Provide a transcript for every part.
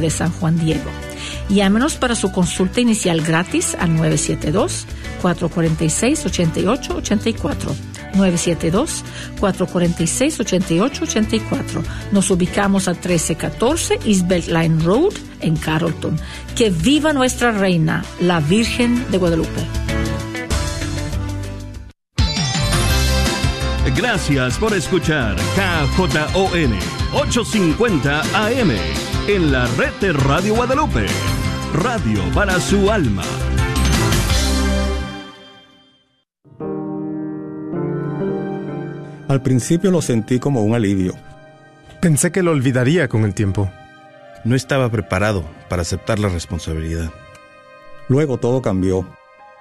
De San Juan Diego. Llámenos para su consulta inicial gratis al 972-446-8884. 972-446-8884. Nos ubicamos a 1314 East Line Road en Carrollton. Que viva nuestra reina, la Virgen de Guadalupe. Gracias por escuchar KJON 850 AM en la red de Radio Guadalupe. Radio para su alma. Al principio lo sentí como un alivio. Pensé que lo olvidaría con el tiempo. No estaba preparado para aceptar la responsabilidad. Luego todo cambió.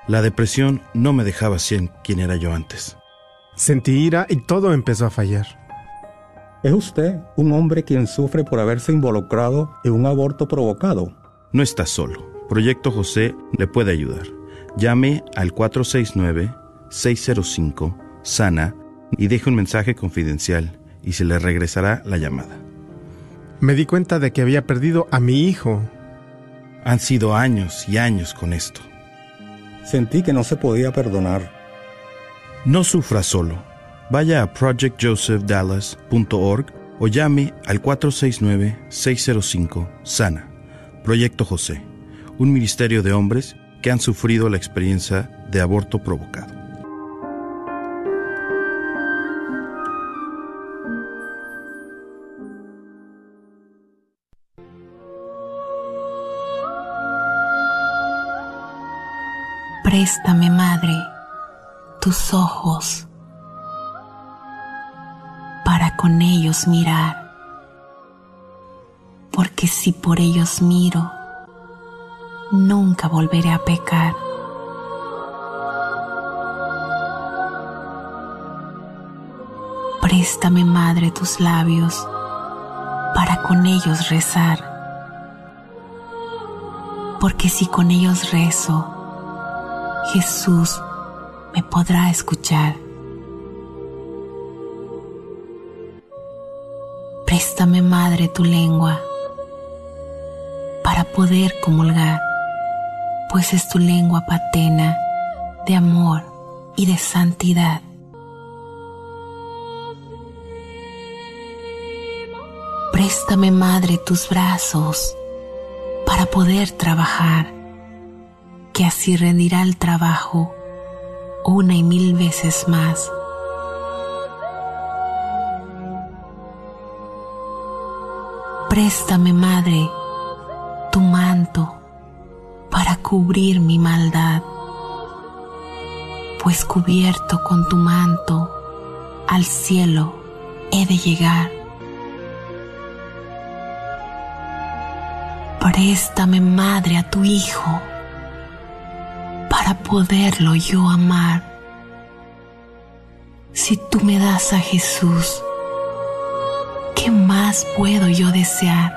La depresión no me dejaba ser quien era yo antes. Sentí ira y todo empezó a fallar. ¿Es usted un hombre quien sufre por haberse involucrado en un aborto provocado? No está solo. Proyecto José le puede ayudar. Llame al 469-605-SANA y deje un mensaje confidencial y se le regresará la llamada. Me di cuenta de que había perdido a mi hijo. Han sido años y años con esto. Sentí que no se podía perdonar. No sufra solo. Vaya a projectjosephdallas.org o llame al 469-605-SANA. Proyecto José, un ministerio de hombres que han sufrido la experiencia de aborto provocado. Préstame, Madre, tus ojos con ellos mirar, porque si por ellos miro, nunca volveré a pecar. Préstame, Madre, tus labios para con ellos rezar, porque si con ellos rezo, Jesús me podrá escuchar. Préstame, Madre, tu lengua para poder comulgar, pues es tu lengua patena de amor y de santidad. Préstame, Madre, tus brazos para poder trabajar que así rendirá el trabajo una y mil veces más. Préstame, Madre, tu manto para cubrir mi maldad, pues cubierto con tu manto al cielo he de llegar. Préstame, Madre, a tu Hijo para poderlo yo amar. Si tú me das a Jesús, ¿qué puedo yo desear?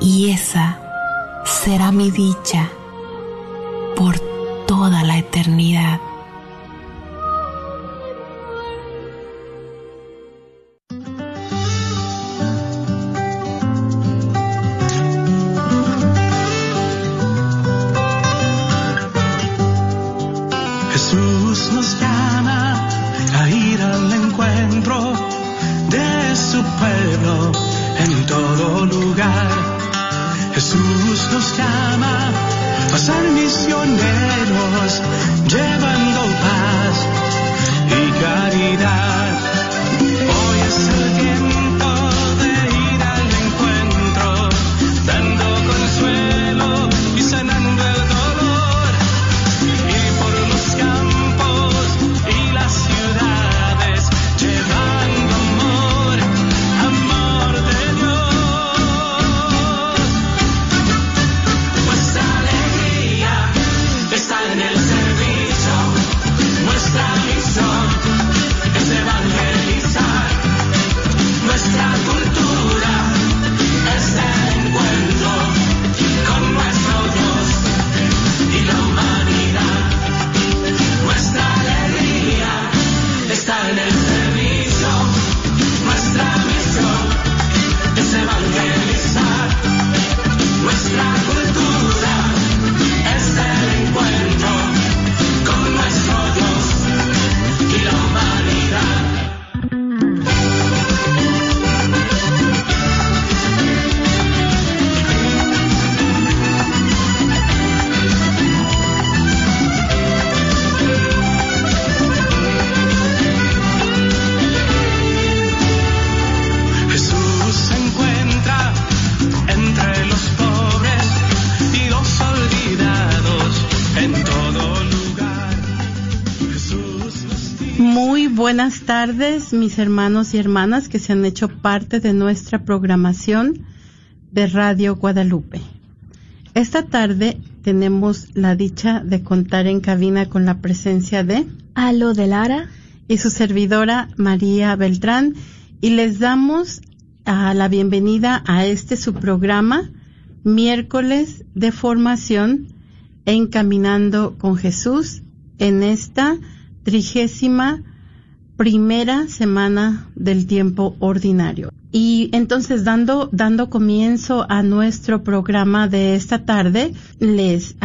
Y esa será mi dicha por toda la eternidad. Buenas tardes, mis hermanos y hermanas que se han hecho parte de nuestra programación de Radio Guadalupe. Esta tarde tenemos la dicha de contar en cabina con la presencia de Alo de Lara y su servidora María Beltrán y les damos a la bienvenida a este su programa miércoles de formación Encaminando con Jesús en esta trigésima primera semana del tiempo ordinario. Y entonces dando, dando comienzo a nuestro programa de esta tarde, les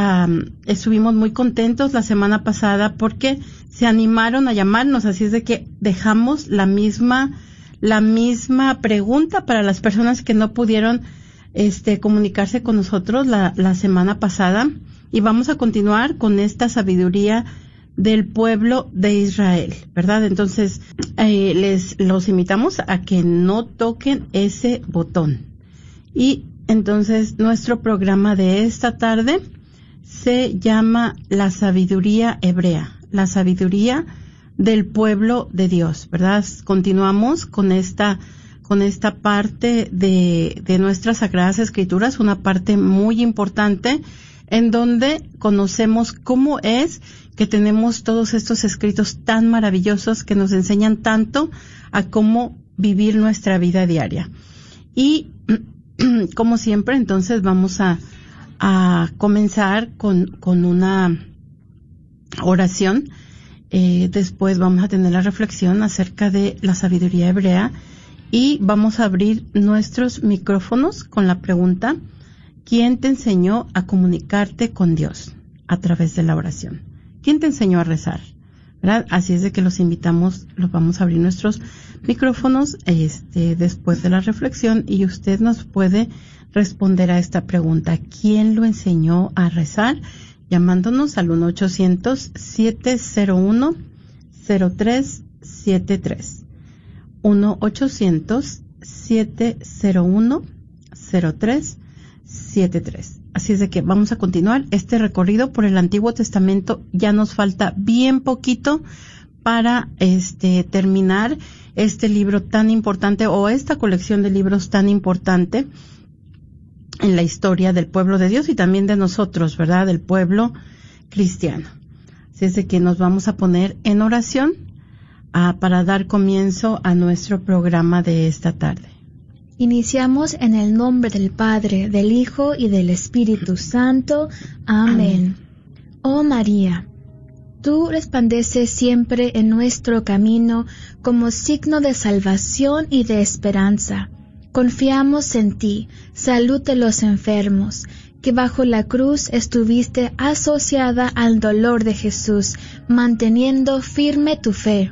estuvimos muy contentos la semana pasada porque se animaron a llamarnos, así es de que dejamos la misma, la misma pregunta para las personas que no pudieron este, comunicarse con nosotros la, la semana pasada y vamos a continuar con esta sabiduría del pueblo de Israel, ¿verdad? Entonces, eh, les los invitamos a que no toquen ese botón. Y entonces, nuestro programa de esta tarde se llama La sabiduría hebrea, la sabiduría del pueblo de Dios, ¿verdad? Continuamos con esta con esta parte de, de nuestras sagradas escrituras, una parte muy importante en donde conocemos cómo es que tenemos todos estos escritos tan maravillosos que nos enseñan tanto a cómo vivir nuestra vida diaria. Y como siempre, entonces vamos a, comenzar con, con, una oración. Eh, después vamos a tener la reflexión acerca de la sabiduría hebrea y vamos a abrir nuestros micrófonos con la pregunta, ¿quién te enseñó a comunicarte con Dios a través de la oración? ¿Quién te enseñó a rezar? Así es de que los invitamos, los vamos a abrir nuestros micrófonos este, después de la reflexión y usted nos puede responder a esta pregunta. ¿Quién lo enseñó a rezar? Llamándonos al 1-800-701-0373. 1-800-701-0373. Así es de que vamos a continuar este recorrido por el Antiguo Testamento. Ya nos falta bien poquito para este terminar este libro tan importante o esta colección de libros tan importante en la historia del pueblo de Dios y también de nosotros, ¿verdad? Del pueblo cristiano. Así es de que nos vamos a poner en oración ah, para dar comienzo a nuestro programa de esta tarde. Iniciamos en el nombre del Padre, del Hijo y del Espíritu Santo. Amén. Oh María, tú resplandeces siempre en nuestro camino como signo de salvación y de esperanza. Confiamos en ti, salud de los enfermos, que bajo la cruz estuviste asociada al dolor de Jesús, manteniendo firme tu fe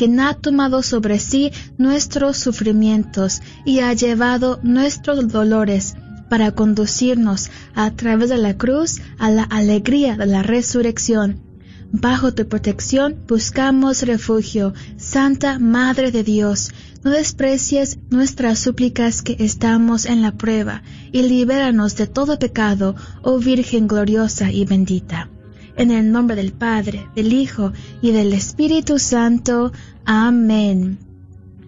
quien ha tomado sobre sí nuestros sufrimientos y ha llevado nuestros dolores para conducirnos a través de la cruz a la alegría de la resurrección. Bajo tu protección buscamos refugio, Santa Madre de Dios no desprecies nuestras súplicas que estamos en la prueba, y libéranos de todo pecado, oh Virgen gloriosa y bendita. En el nombre del Padre, del Hijo y del Espíritu Santo. Amén.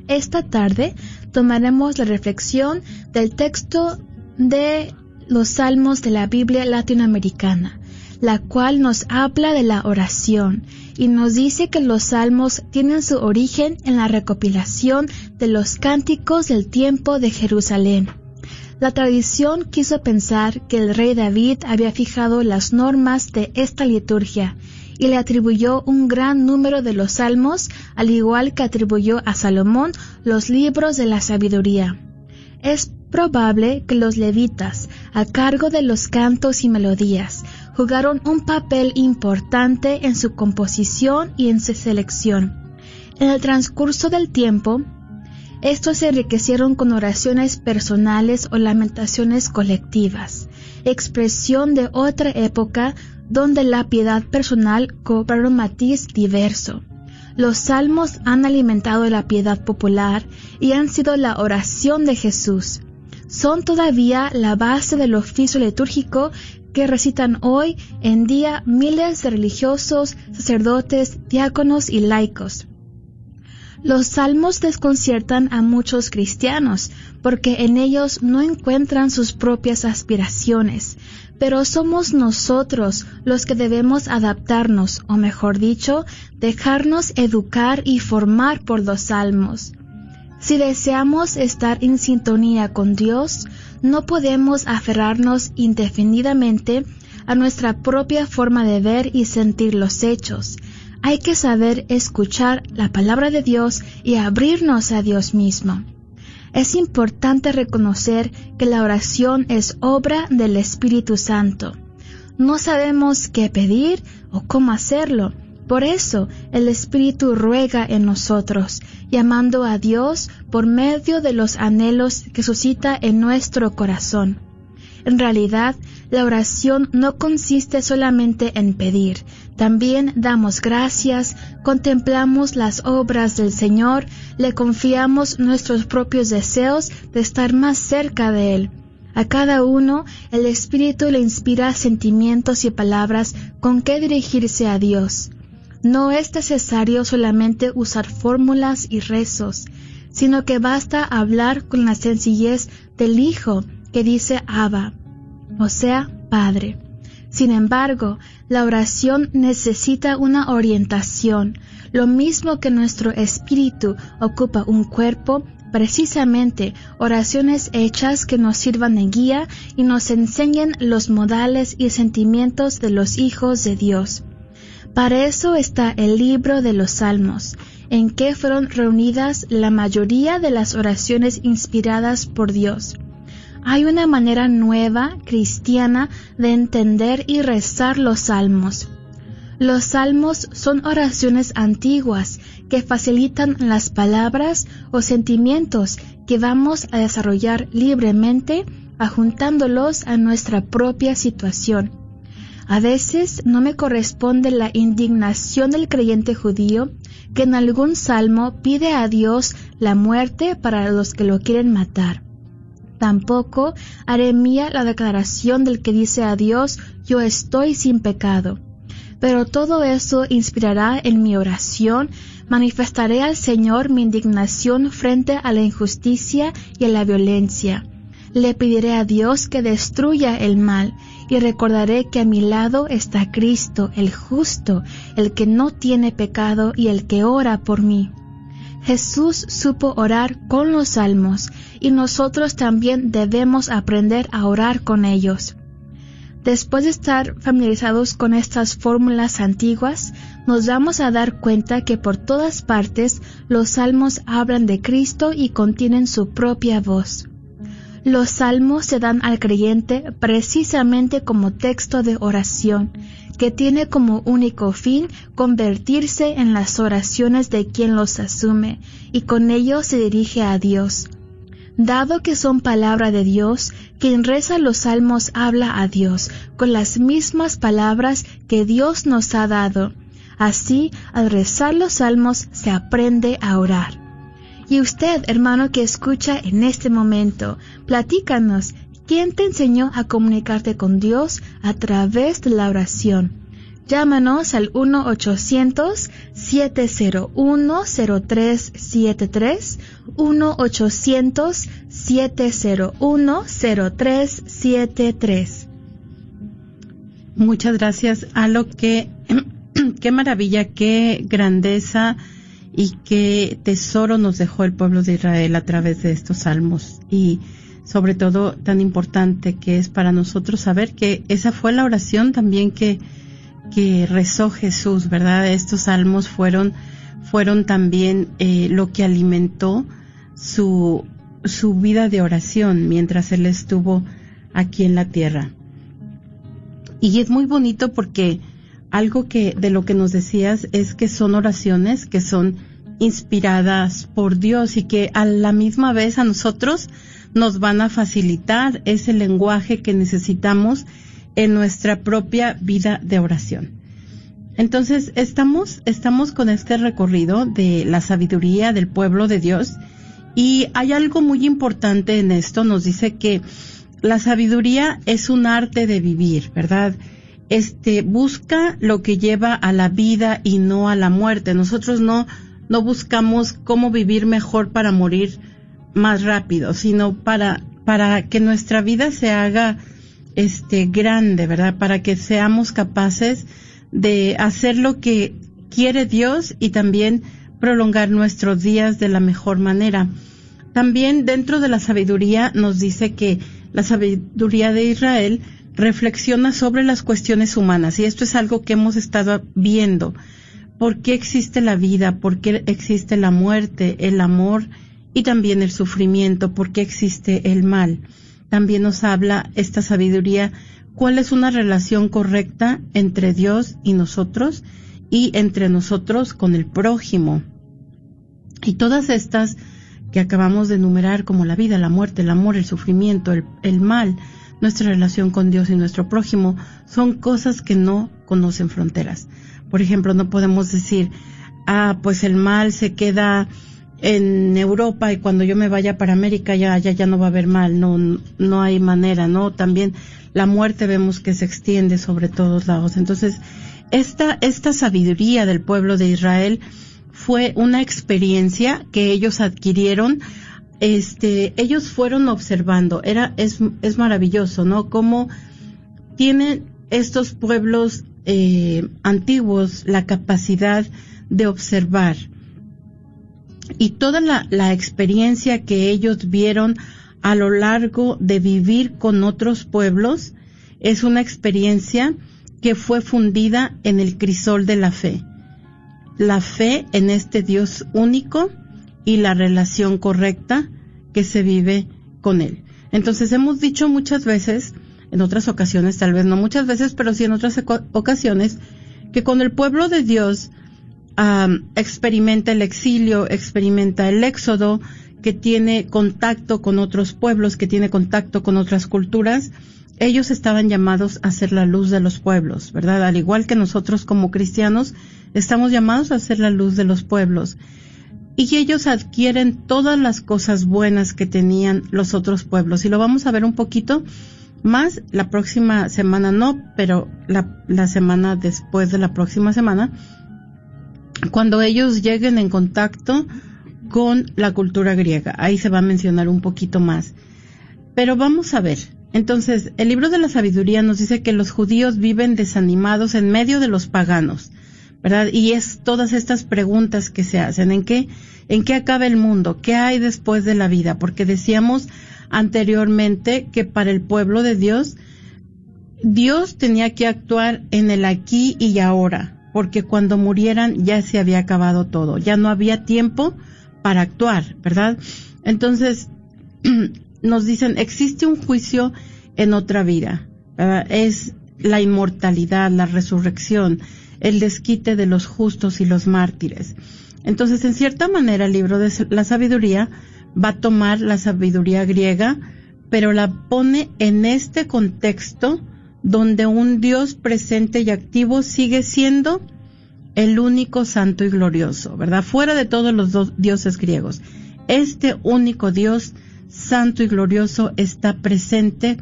Esta tarde tomaremos la reflexión del texto de los Salmos de la Biblia latinoamericana, la cual nos habla de la oración y nos dice que los salmos tienen su origen en la recopilación de los cánticos del tiempo de Jerusalén. La tradición quiso pensar que el rey David había fijado las normas de esta liturgia y le atribuyó un gran número de los salmos, al igual que atribuyó a Salomón los libros de la sabiduría. Es probable que los levitas, a cargo de los cantos y melodías, jugaron un papel importante en su composición y en su selección. En el transcurso del tiempo, Estos se enriquecieron con oraciones personales o lamentaciones colectivas, expresión de otra época donde la piedad personal cobra un matiz diverso. Los salmos han alimentado la piedad popular y han sido la oración de Jesús. Son todavía la base del oficio litúrgico que recitan hoy en día miles de religiosos, sacerdotes, diáconos y laicos. Los salmos desconciertan a muchos cristianos porque en ellos no encuentran sus propias aspiraciones, pero somos nosotros los que debemos adaptarnos, o mejor dicho, dejarnos educar y formar por los salmos. Si deseamos estar en sintonía con Dios, no podemos aferrarnos indefinidamente a nuestra propia forma de ver y sentir los hechos. Hay que saber escuchar la palabra de Dios y abrirnos a Dios mismo. Es importante reconocer que la oración es obra del Espíritu Santo. No sabemos qué pedir o cómo hacerlo. Por eso el Espíritu ruega en nosotros, llamando a Dios por medio de los anhelos que suscita en nuestro corazón. En realidad, la oración no consiste solamente en pedir, también damos gracias, contemplamos las obras del Señor, le confiamos nuestros propios deseos de estar más cerca de Él. A cada uno el Espíritu le inspira sentimientos y palabras con que dirigirse a Dios. No es necesario solamente usar fórmulas y rezos, sino que basta hablar con la sencillez del Hijo que dice Abba, o sea, Padre. Sin embargo, la oración necesita una orientación, lo mismo que nuestro espíritu ocupa un cuerpo, precisamente oraciones hechas que nos sirvan de guía y nos enseñen los modales y sentimientos de los hijos de Dios. Para eso está el libro de los Salmos, en que fueron reunidas la mayoría de las oraciones inspiradas por Dios. Hay una manera nueva, cristiana, de entender y rezar los salmos. Los salmos son oraciones antiguas que facilitan las palabras o sentimientos que vamos a desarrollar libremente, ajuntándolos a nuestra propia situación. A veces no me corresponde la indignación del creyente judío que en algún salmo pide a Dios la muerte para los que lo quieren matar. Tampoco haré mía la declaración del que dice a Dios, yo estoy sin pecado. Pero todo eso inspirará en mi oración, manifestaré al Señor mi indignación frente a la injusticia y a la violencia. Le pediré a Dios que destruya el mal y recordaré que a mi lado está Cristo, el justo, el que no tiene pecado y el que ora por mí. Jesús supo orar con los salmos y nosotros también debemos aprender a orar con ellos. Después de estar familiarizados con estas fórmulas antiguas, nos vamos a dar cuenta que por todas partes los salmos hablan de Cristo y contienen su propia voz. Los salmos se dan al creyente precisamente como texto de oración, que tiene como único fin convertirse en las oraciones de quien los asume y con ello se dirige a Dios. Dado que son palabra de Dios, quien reza los salmos habla a Dios con las mismas palabras que Dios nos ha dado. Así, al rezar los salmos se aprende a orar. Y usted, hermano que escucha en este momento, platícanos ¿Quién te enseñó a comunicarte con Dios a través de la oración? Llámanos al 1-800-701-0373, 1-800-701-0373. Muchas gracias a lo que, qué maravilla, qué grandeza y qué tesoro nos dejó el pueblo de Israel a través de estos salmos. Y sobre todo tan importante que es para nosotros saber que esa fue la oración también que, que rezó Jesús, ¿verdad? Estos salmos fueron, fueron también eh, lo que alimentó su, su vida de oración mientras él estuvo aquí en la tierra. Y es muy bonito porque algo que de lo que nos decías es que son oraciones que son inspiradas por Dios y que a la misma vez a nosotros nos van a facilitar ese lenguaje que necesitamos en nuestra propia vida de oración. Entonces, estamos, estamos con este recorrido de la sabiduría del pueblo de Dios y hay algo muy importante en esto, nos dice que la sabiduría es un arte de vivir, ¿verdad? Este busca lo que lleva a la vida y no a la muerte. Nosotros no no buscamos cómo vivir mejor para morir más rápido, sino para para que nuestra vida se haga este grande, ¿verdad? Para que seamos capaces de hacer lo que quiere Dios y también prolongar nuestros días de la mejor manera. También dentro de la sabiduría nos dice que la sabiduría de Israel reflexiona sobre las cuestiones humanas y esto es algo que hemos estado viendo. ¿Por qué existe la vida? ¿Por qué existe la muerte, el amor y también el sufrimiento? ¿Por qué existe el mal? También nos habla esta sabiduría cuál es una relación correcta entre Dios y nosotros y entre nosotros con el prójimo. Y todas estas que acabamos de enumerar como la vida, la muerte, el amor, el sufrimiento, el, mal, nuestra relación con Dios y nuestro prójimo, son cosas que no conocen fronteras. Por ejemplo, no podemos decir, ah, pues el mal se queda en Europa y cuando yo me vaya para América ya, ya, ya no va a haber mal, no, no hay manera, ¿no? También la muerte vemos que se extiende sobre todos lados. Entonces, esta, esta sabiduría del pueblo de Israel fue una experiencia que ellos adquirieron este, ellos fueron observando, era, es, es maravilloso, ¿no? Cómo tienen estos pueblos eh, antiguos la capacidad de observar. Y toda la, experiencia que ellos vieron a lo largo de vivir con otros pueblos es una experiencia que fue fundida en el crisol de la fe la fe en este Dios único y la relación correcta que se vive con Él. Entonces hemos dicho muchas veces, en otras ocasiones, tal vez no muchas veces, pero sí en otras ocasiones, que con el pueblo de Dios experimenta el exilio, experimenta el éxodo, que tiene contacto con otros pueblos, que tiene contacto con otras culturas, ellos estaban llamados a ser la luz de los pueblos, ¿verdad? Al igual que nosotros como cristianos estamos llamados a ser la luz de los pueblos. Y ellos adquieren todas las cosas buenas que tenían los otros pueblos. Y lo vamos a ver un poquito más la próxima semana, no, pero la, la semana después de la próxima semana, cuando ellos lleguen en contacto con la cultura griega. Ahí se va a mencionar un poquito más. Pero vamos a ver, entonces, el libro de la sabiduría nos dice que los judíos viven desanimados en medio de los paganos, ¿verdad? Y es todas estas preguntas que se hacen, ¿en qué, en qué acaba el mundo? ¿Qué hay después de la vida? Porque decíamos anteriormente que para el pueblo de Dios, Dios tenía que actuar en el aquí y ahora, porque cuando murieran ya se había acabado todo, ya no había tiempo para actuar, ¿verdad? Entonces, nos dicen, existe un juicio en otra vida. Es la inmortalidad, la resurrección, el desquite de los justos y los mártires. Entonces, en cierta manera, el libro de la sabiduría va a tomar la sabiduría griega, pero la pone en este contexto donde un Dios presente y activo sigue siendo el único santo y glorioso, ¿verdad? Fuera de todos los dos dioses griegos. Este único Dios santo y glorioso está presente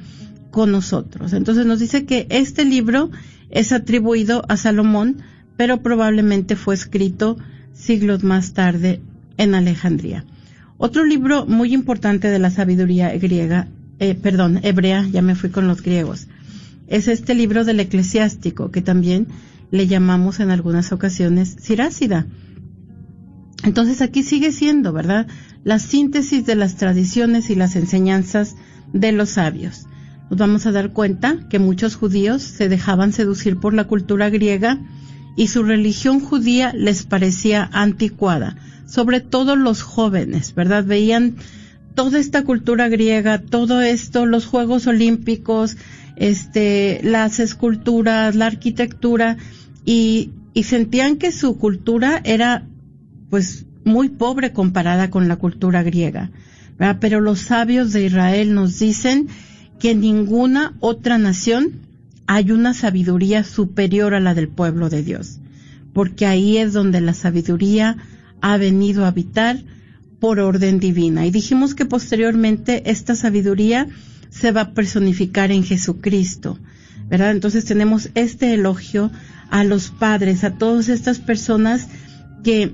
con nosotros. Entonces nos dice que este libro es atribuido a Salomón, pero probablemente fue escrito siglos más tarde en Alejandría. Otro libro muy importante de la sabiduría griega, eh, perdón, hebrea, ya me fui con los griegos, es este libro del eclesiástico, que también le llamamos en algunas ocasiones Sirácida. Entonces aquí sigue siendo, ¿verdad? La síntesis de las tradiciones y las enseñanzas de los sabios. Nos vamos a dar cuenta que muchos judíos se dejaban seducir por la cultura griega y su religión judía les parecía anticuada, sobre todo los jóvenes, ¿verdad? Veían toda esta cultura griega, todo esto, los Juegos Olímpicos, este, las esculturas, la arquitectura, y, y sentían que su cultura era pues muy pobre comparada con la cultura griega. Pero los sabios de Israel nos dicen que en ninguna otra nación hay una sabiduría superior a la del pueblo de Dios, porque ahí es donde la sabiduría ha venido a habitar por orden divina. Y dijimos que posteriormente esta sabiduría se va a personificar en Jesucristo, ¿verdad? Entonces tenemos este elogio a los padres, a todas estas personas que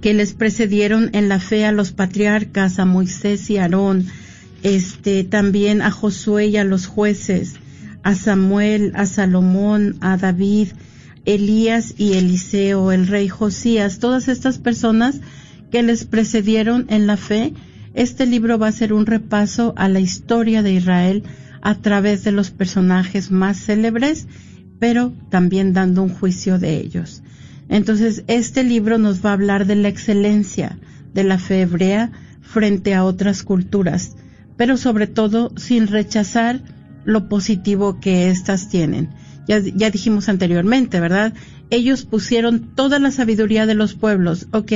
que les precedieron en la fe a los patriarcas, a Moisés y Aarón, este, también a Josué y a los jueces, a Samuel, a Salomón, a David, Elías y Eliseo, el rey Josías, todas estas personas que les precedieron en la fe, este libro va a ser un repaso a la historia de Israel a través de los personajes más célebres, pero también dando un juicio de ellos. Entonces, este libro nos va a hablar de la excelencia de la fe hebrea frente a otras culturas, pero sobre todo sin rechazar lo positivo que éstas tienen. Ya, ya dijimos anteriormente, ¿verdad? Ellos pusieron toda la sabiduría de los pueblos. Ok,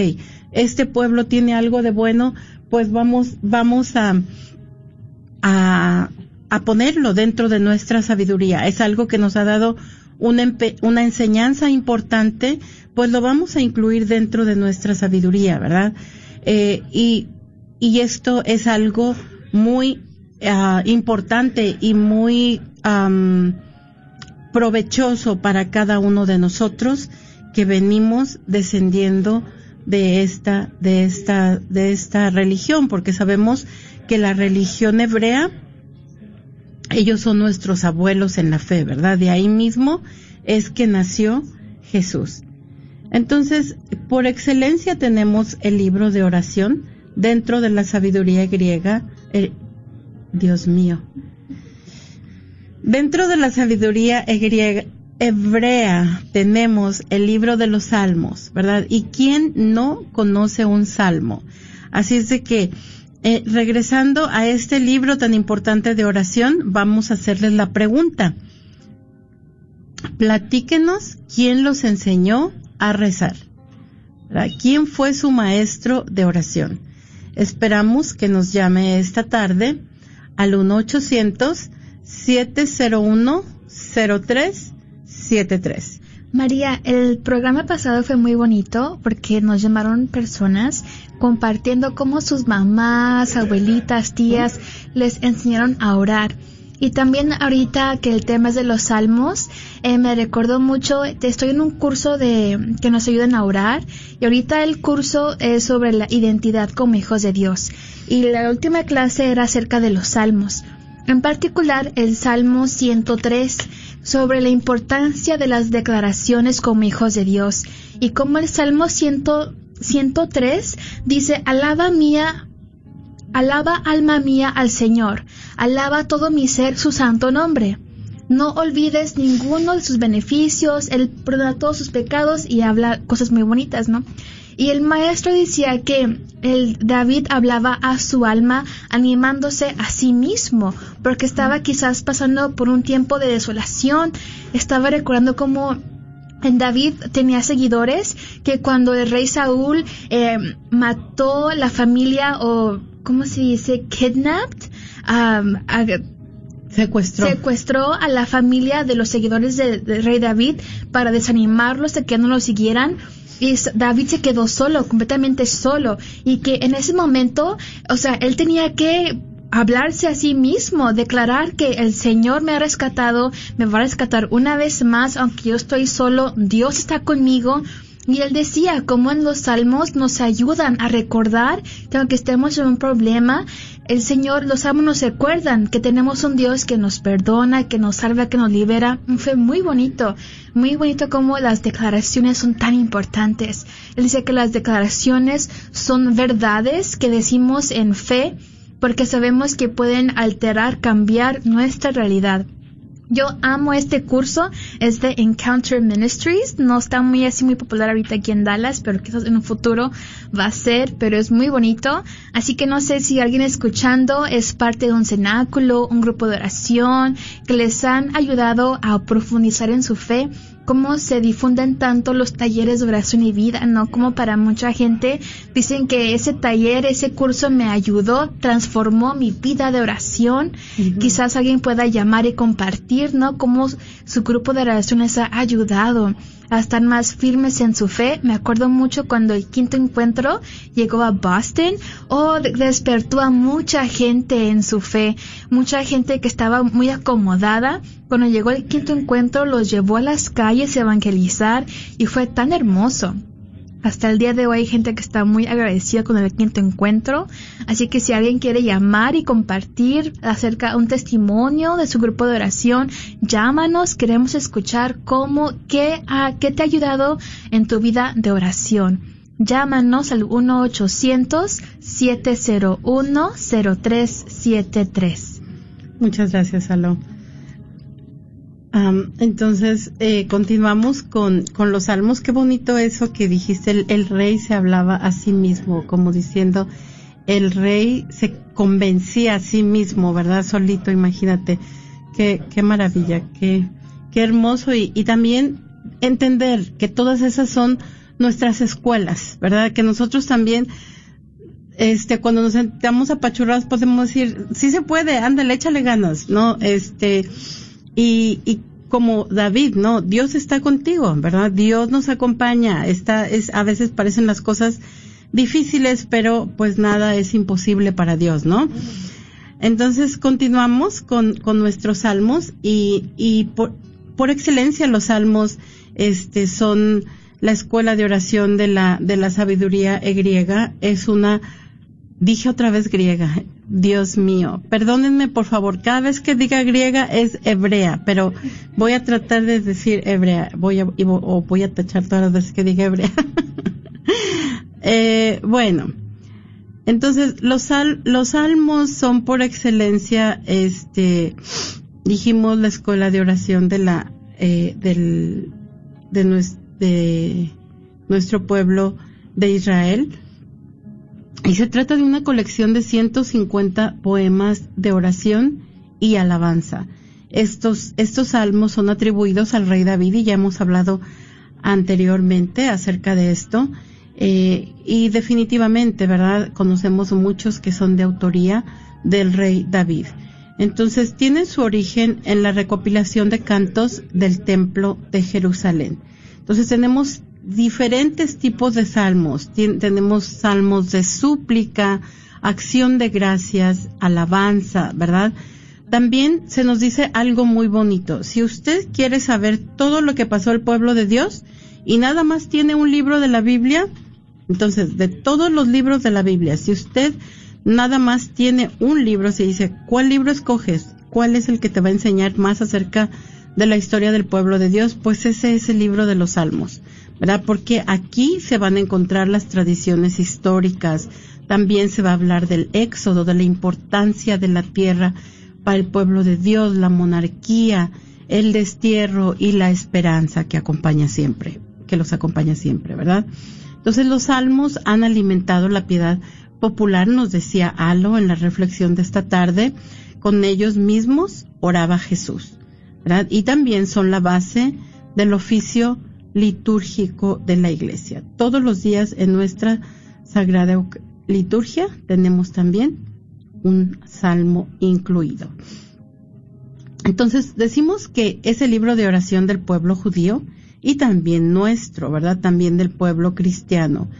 este pueblo tiene algo de bueno, pues vamos, vamos a, a, ponerlo dentro de nuestra sabiduría. Es algo que nos ha dado una, una enseñanza importante, pues lo vamos a incluir dentro de nuestra sabiduría, ¿verdad? Eh, y, y esto es algo muy uh, importante y muy provechoso para cada uno de nosotros que venimos descendiendo de esta, de esta, de esta religión, porque sabemos que la religión hebrea ellos son nuestros abuelos en la fe, ¿verdad? De ahí mismo es que nació Jesús. Entonces, por excelencia tenemos el libro de oración dentro de la sabiduría griega. Eh, Dios mío. Dentro de la sabiduría griega, hebrea tenemos el libro de los salmos, ¿verdad? ¿Y quién no conoce un salmo? Así es de que eh, regresando a este libro tan importante de oración, vamos a hacerles la pregunta. Platíquenos quién los enseñó a rezar. ¿Quién fue su maestro de oración? Esperamos que nos llame esta tarde al 1-800-701-0373. María, el programa pasado fue muy bonito porque nos llamaron personas compartiendo cómo sus mamás, abuelitas, tías les enseñaron a orar. Y también ahorita que el tema es de los salmos, eh, me recordó mucho, estoy en un curso de que nos ayudan a orar y ahorita el curso es sobre la identidad como hijos de Dios. Y la última clase era acerca de los salmos. En particular el Salmo 103 sobre la importancia de las declaraciones como hijos de Dios y como el Salmo 103 dice, alaba mía, alaba alma mía al Señor, alaba todo mi ser su santo nombre. No olvides ninguno de sus beneficios, Él perdona todos sus pecados y habla cosas muy bonitas, ¿no? Y el maestro decía que el David hablaba a su alma animándose a sí mismo, porque estaba quizás pasando por un tiempo de desolación, estaba recordando cómo en David tenía seguidores que cuando el rey Saúl eh, mató la familia o, ¿cómo se dice? Kidnapped. Um, secuestró. secuestró a la familia de los seguidores del rey David para desanimarlos de que no lo siguieran y David se quedó solo, completamente solo, y que en ese momento, o sea, él tenía que hablarse a sí mismo, declarar que el Señor me ha rescatado, me va a rescatar una vez más, aunque yo estoy solo, Dios está conmigo. Y él decía, como en los salmos nos ayudan a recordar que aunque estemos en un problema, el Señor, los amos nos recuerdan que tenemos un Dios que nos perdona, que nos salva, que nos libera. Fue muy bonito, muy bonito como las declaraciones son tan importantes. Él dice que las declaraciones son verdades que decimos en fe porque sabemos que pueden alterar, cambiar nuestra realidad. Yo amo este curso, es de Encounter Ministries, no está muy así muy popular ahorita aquí en Dallas, pero quizás en un futuro va a ser, pero es muy bonito. Así que no sé si alguien escuchando es parte de un cenáculo, un grupo de oración, que les han ayudado a profundizar en su fe cómo se difunden tanto los talleres de oración y vida, ¿no? Como para mucha gente dicen que ese taller, ese curso me ayudó, transformó mi vida de oración. Quizás alguien pueda llamar y compartir, ¿no? Cómo su grupo de oración les ha ayudado a estar más firmes en su fe. Me acuerdo mucho cuando el quinto encuentro llegó a Boston, oh, despertó a mucha gente en su fe, mucha gente que estaba muy acomodada. Cuando llegó el quinto encuentro los llevó a las calles a evangelizar y fue tan hermoso. Hasta el día de hoy hay gente que está muy agradecida con el quinto encuentro. Así que si alguien quiere llamar y compartir acerca un testimonio de su grupo de oración, llámanos. Queremos escuchar cómo, qué, a, qué te ha ayudado en tu vida de oración. Llámanos al 1-800-701-0373. Muchas gracias, Aló entonces, eh, continuamos con, con, los salmos. Qué bonito eso que dijiste, el, rey se hablaba a sí mismo, como diciendo, el rey se convencía a sí mismo, ¿verdad? Solito, imagínate. Qué, qué maravilla, qué, qué hermoso. Y, y también entender que todas esas son nuestras escuelas, ¿verdad? Que nosotros también este, cuando nos sentamos apachurrados podemos decir, sí se puede, ándale, échale ganas, ¿no? Este, y, y como David, ¿no? Dios está contigo, ¿verdad? Dios nos acompaña. Está, es, a veces parecen las cosas difíciles, pero pues nada es imposible para Dios, ¿no? Entonces continuamos con, con nuestros salmos y, y por, por excelencia los salmos este, son la escuela de oración de la, de la sabiduría griega. Es una, dije otra vez griega, Dios mío, perdónenme por favor, cada vez que diga griega es hebrea, pero voy a tratar de decir hebrea, voy a, o voy a tachar todas las veces que diga hebrea. eh, bueno, entonces los, los salmos son por excelencia, este, dijimos la escuela de oración de la, eh, del, de, de nuestro pueblo de Israel y se trata de una colección de 150 poemas de oración y alabanza. Estos, estos salmos son atribuidos al rey David y ya hemos hablado anteriormente acerca de esto. Eh, y definitivamente, ¿verdad? Conocemos muchos que son de autoría del rey David. Entonces, tienen su origen en la recopilación de cantos del templo de Jerusalén. Entonces, tenemos diferentes tipos de salmos. tenemos salmos de súplica, acción de gracias, alabanza, ¿verdad? También se nos dice algo muy bonito. Si usted quiere saber todo lo que pasó al pueblo de Dios y nada más tiene un libro de la Biblia, entonces de todos los libros de la Biblia, si usted nada más tiene un libro, se dice, ¿cuál libro escoges? ¿Cuál es el que te va a enseñar más acerca de la historia del pueblo de Dios? Pues ese es el libro de los Salmos. ¿Verdad? Porque aquí se van a encontrar las tradiciones históricas, también se va a hablar del éxodo, de la importancia de la tierra para el pueblo de Dios, la monarquía, el destierro y la esperanza que acompaña siempre, que los acompaña siempre, ¿verdad? Entonces los salmos han alimentado la piedad popular, nos decía Alo en la reflexión de esta tarde, con ellos mismos oraba Jesús, ¿verdad? Y también son la base del oficio litúrgico de la iglesia. Todos los días en nuestra sagrada liturgia tenemos también un salmo incluido. Entonces decimos que es el libro de oración del pueblo judío y también nuestro, ¿verdad? También del pueblo cristiano.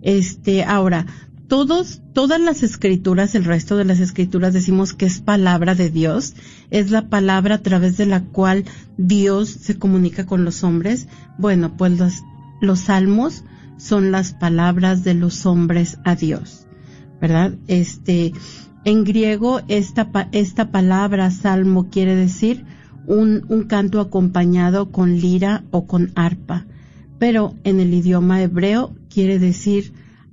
Este, ahora, todos, todas las escrituras, el resto de las escrituras decimos que es palabra de Dios, es la palabra a través de la cual Dios se comunica con los hombres. Bueno, pues los, salmos son las palabras de los hombres a Dios, ¿verdad? Este, en griego esta, esta palabra salmo quiere decir un, un canto acompañado con lira o con arpa, pero en el idioma hebreo quiere decir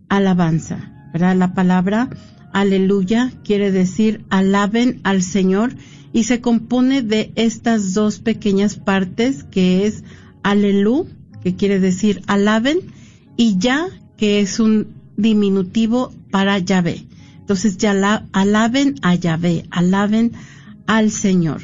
alabanza la palabra aleluya quiere decir alaben al Señor y se compone de estas dos pequeñas partes que es alelú, que quiere decir alaben, y ya, que es un diminutivo para Yahvé. Entonces ya alaben a Yahvé, alaben al Señor.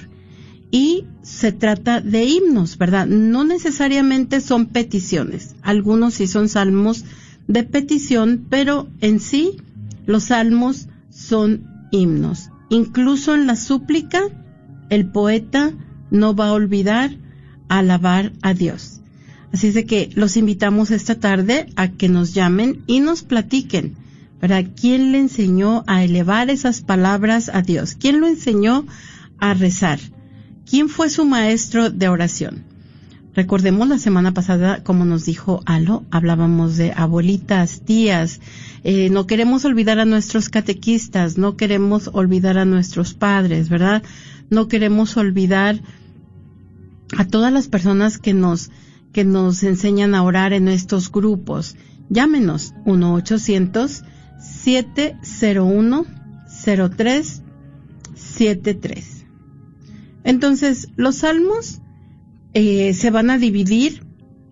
y se trata de himnos, ¿verdad? No necesariamente son peticiones. Algunos sí son salmos de petición, pero en sí los salmos son himnos. Incluso en la súplica, el poeta no va a olvidar alabar a Dios. Así es de que los invitamos esta tarde a que nos llamen y nos platiquen. ¿Para quién le enseñó a elevar esas palabras a Dios? ¿Quién lo enseñó a rezar? ¿Quién fue su maestro de oración? Recordemos la semana pasada, como nos dijo Alo, hablábamos de abuelitas, tías. Eh, no queremos olvidar a nuestros catequistas, no queremos olvidar a nuestros padres, ¿verdad? No queremos olvidar a todas las personas que nos, que nos enseñan a orar en estos grupos. Llámenos 1-800-701-0373. Entonces, los salmos eh, se van a dividir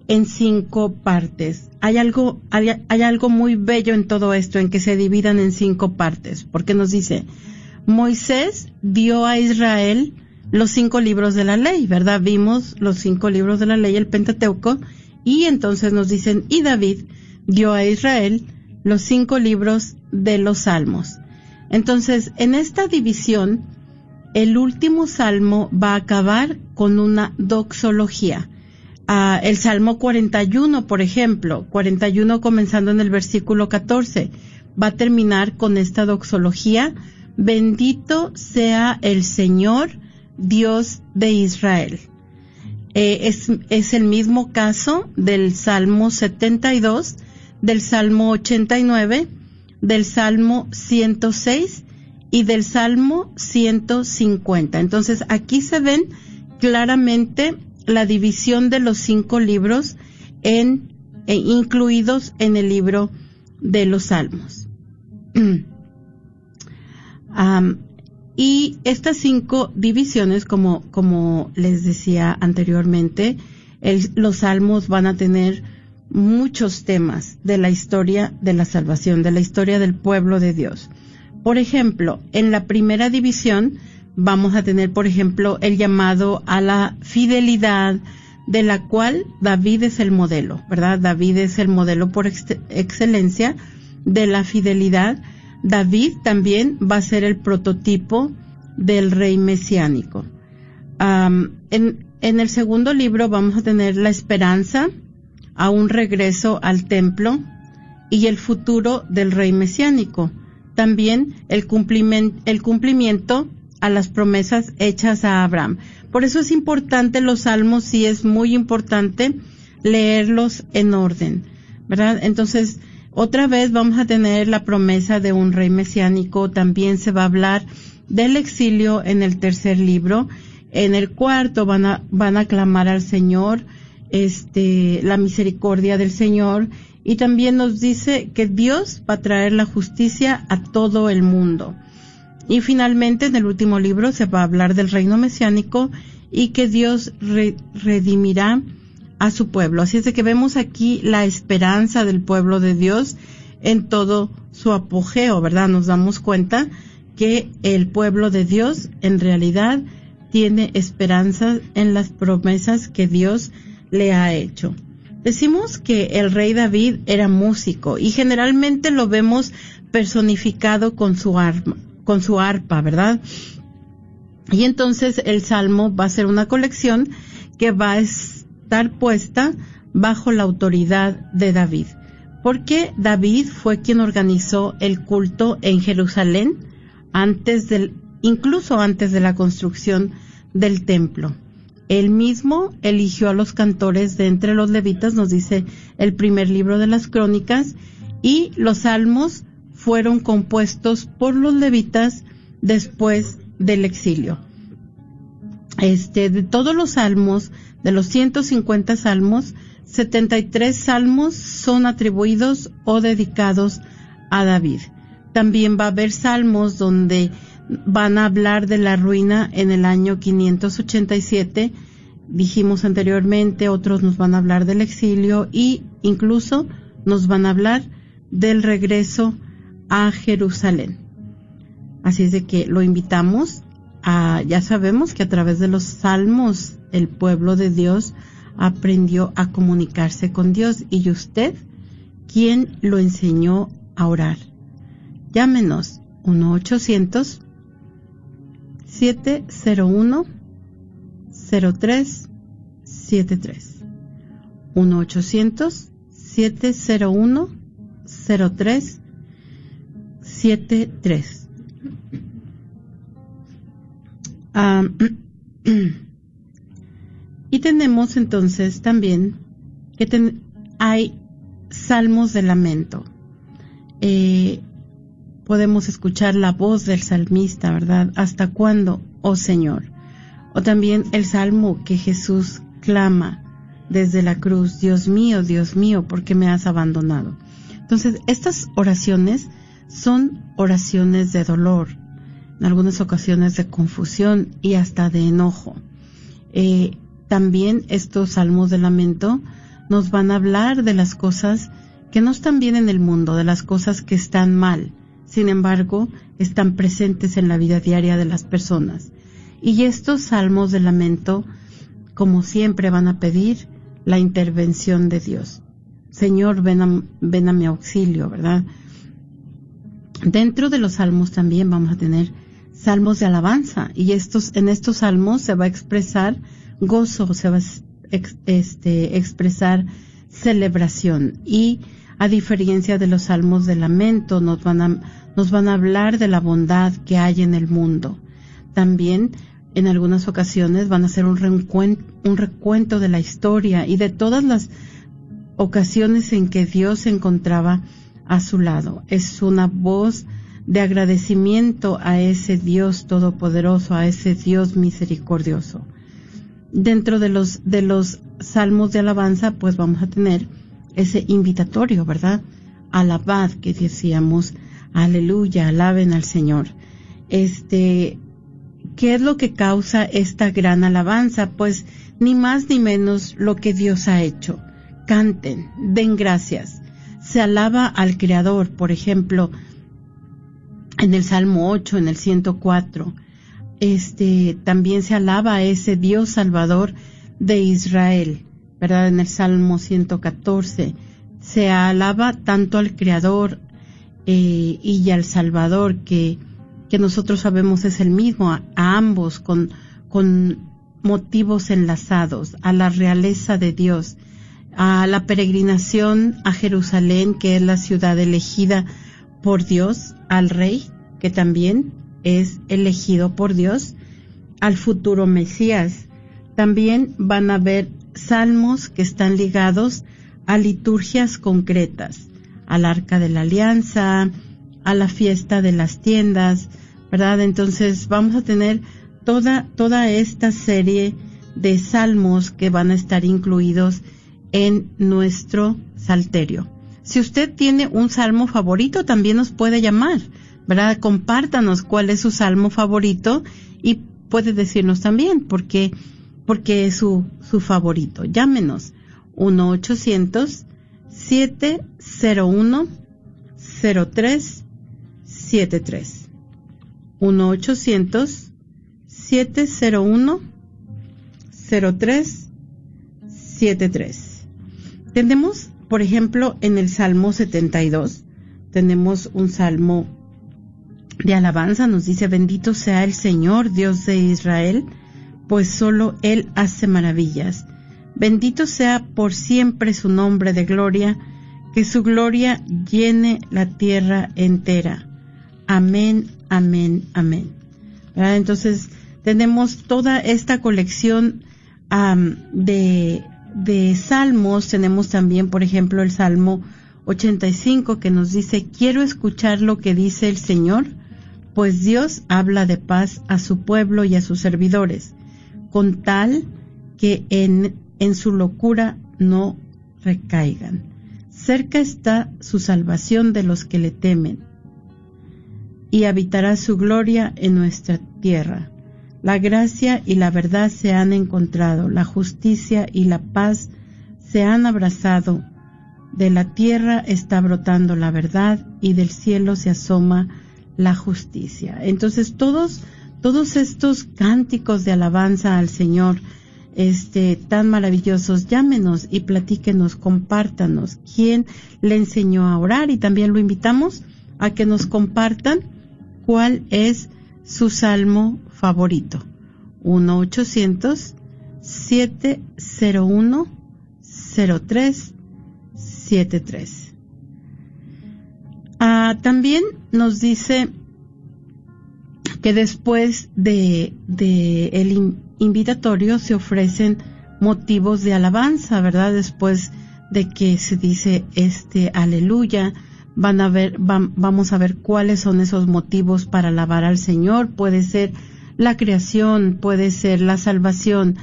en cinco partes. Hay algo, hay, hay, algo muy bello en todo esto, en que se dividan en cinco partes, porque nos dice, Moisés dio a Israel los cinco libros de la ley, ¿verdad? Vimos los cinco libros de la ley, el Pentateuco, y entonces nos dicen, y David dio a Israel los cinco libros de los salmos. Entonces, en esta división, el último salmo va a acabar con una doxología. Uh, el Salmo 41, por ejemplo, 41 comenzando en el versículo 14, va a terminar con esta doxología. Bendito sea el Señor, Dios de Israel. Eh, es el mismo caso del Salmo 72, del Salmo 89, del Salmo 106 y del Salmo 150. Entonces aquí se ven claramente la división de los cinco libros en, e incluidos en el libro de los Salmos. y estas cinco divisiones, como, como les decía anteriormente, los salmos van a tener muchos temas de la historia de la salvación, de la historia del pueblo de Dios. Por ejemplo, en la primera división vamos a tener, por ejemplo, el llamado a la fidelidad, de la cual David es el modelo, ¿verdad? David es el modelo por ex excelencia de la fidelidad. David también va a ser el prototipo del rey mesiánico. En el segundo libro vamos a tener la esperanza a un regreso al templo y el futuro del rey mesiánico también el cumplimiento, el cumplimiento a las promesas hechas a Abraham. Por eso es importante los salmos, sí es muy importante leerlos en orden, ¿verdad? Entonces, otra vez vamos a tener la promesa de un rey mesiánico, también se va a hablar del exilio en el tercer libro, en el cuarto van a, van a clamar al Señor, este, la misericordia del Señor, y también nos dice que Dios va a traer la justicia a todo el mundo. Y finalmente en el último libro se va a hablar del reino mesiánico y que Dios redimirá a su pueblo. Así es de que vemos aquí la esperanza del pueblo de Dios en todo su apogeo, ¿verdad? Nos damos cuenta que el pueblo de Dios en realidad tiene esperanza en las promesas que Dios le ha hecho. Decimos que el rey David era músico y generalmente lo vemos personificado con su arma, con su arpa, ¿verdad? Y entonces el salmo va a ser una colección que va a estar puesta bajo la autoridad de David. Porque David fue quien organizó el culto en Jerusalén antes del, incluso antes de la construcción del templo. Él mismo eligió a los cantores de entre los levitas, nos dice el primer libro de las crónicas, y los salmos fueron compuestos por los levitas después del exilio. Este, de todos los salmos, de los 150 salmos, 73 salmos son atribuidos o dedicados a David. También va a haber salmos donde van a hablar de la ruina en el año 587. Dijimos anteriormente, otros nos van a hablar del exilio y incluso nos van a hablar del regreso a Jerusalén. Así es de que lo invitamos ah, ya sabemos que a través de los salmos el pueblo de Dios aprendió a comunicarse con Dios y usted, ¿quién lo enseñó a orar? Llámenos 1 800 701 0373 1 800 701 0373 y tenemos entonces también que hay salmos de lamento. Eh, podemos escuchar la voz del salmista, ¿verdad? ¿Hasta cuándo, oh Señor? O también el salmo que Jesús clama desde la cruz, Dios mío, Dios mío, ¿por qué me has abandonado? Entonces, estas oraciones son oraciones de dolor, en algunas ocasiones de confusión y hasta de enojo. Eh, también estos salmos de lamento nos van a hablar de las cosas que no están bien en el mundo, de las cosas que están mal, sin embargo, están presentes en la vida diaria de las personas. Y estos salmos de lamento, como siempre, van a pedir la intervención de Dios. Señor, ven a, ven a mi auxilio, ¿verdad? Dentro de los salmos también vamos a tener salmos de alabanza y estos, en estos salmos se va a expresar gozo, se va a este, expresar celebración y a diferencia de los salmos de lamento nos van a, nos van a hablar de la bondad que hay en el mundo. También en algunas ocasiones van a hacer un recuento, un recuento de la historia y de todas las ocasiones en que Dios se encontraba a su lado. Es una voz de agradecimiento a ese Dios todopoderoso, a ese Dios misericordioso. Dentro de los, de los salmos de alabanza, pues vamos a tener ese invitatorio, ¿verdad? Alabad, que decíamos, aleluya, alaben al Señor. Este, ¿qué es lo que causa esta gran alabanza? Pues ni más ni menos lo que Dios ha hecho. Canten, den gracias. Se alaba al Creador, por ejemplo, en el Salmo 8, en el 104. Este, también se alaba a ese Dios Salvador de Israel, ¿verdad? En el Salmo 114 se alaba tanto al Creador eh, y al Salvador que, que nosotros sabemos es el mismo, a, ambos con, con motivos enlazados, a la realeza de Dios, a la peregrinación a Jerusalén, que es la ciudad elegida por Dios, al rey, que también es elegido por Dios, al futuro Mesías. También van a ver salmos que están ligados a liturgias concretas, al arca de la alianza, a la fiesta de las tiendas, ¿verdad? Entonces vamos a tener toda, toda esta serie de salmos que van a estar incluidos en nuestro salterio. Si usted tiene un salmo favorito, también nos puede llamar, ¿verdad? Compártanos cuál es su salmo favorito y puede decirnos también por qué, porque es su, su favorito. Llámenos 1-800-701-0373. 1-800-701-0373. Tenemos, por ejemplo, en el Salmo 72, tenemos un salmo de alabanza, nos dice, bendito sea el Señor, Dios de Israel, pues solo Él hace maravillas. Bendito sea por siempre su nombre de gloria, que su gloria llene la tierra entera. Amén, amén, amén. Entonces, tenemos toda esta colección de salmos tenemos también, por ejemplo, el Salmo 85 que nos dice, quiero escuchar lo que dice el Señor, pues Dios habla de paz a su pueblo y a sus servidores, con tal que en su locura no recaigan. Cerca está su salvación de los que le temen, y habitará su gloria en nuestra tierra. La gracia y la verdad se han encontrado, la justicia y la paz se han abrazado. De la tierra está brotando la verdad y del cielo se asoma la justicia. Entonces todos, todos estos cánticos de alabanza al Señor, este, tan maravillosos, llámenos y platíquenos, compártanos quién le enseñó a orar y también lo invitamos a que nos compartan cuál es su salmo favorito. 1-800-701-0373. Ah, también nos dice que después de, de el invitatorio se ofrecen motivos de alabanza, ¿verdad? Después de que se dice este aleluya, van a ver, vamos a ver cuáles son esos motivos para alabar al Señor. Puede ser la creación, puede ser la salvación,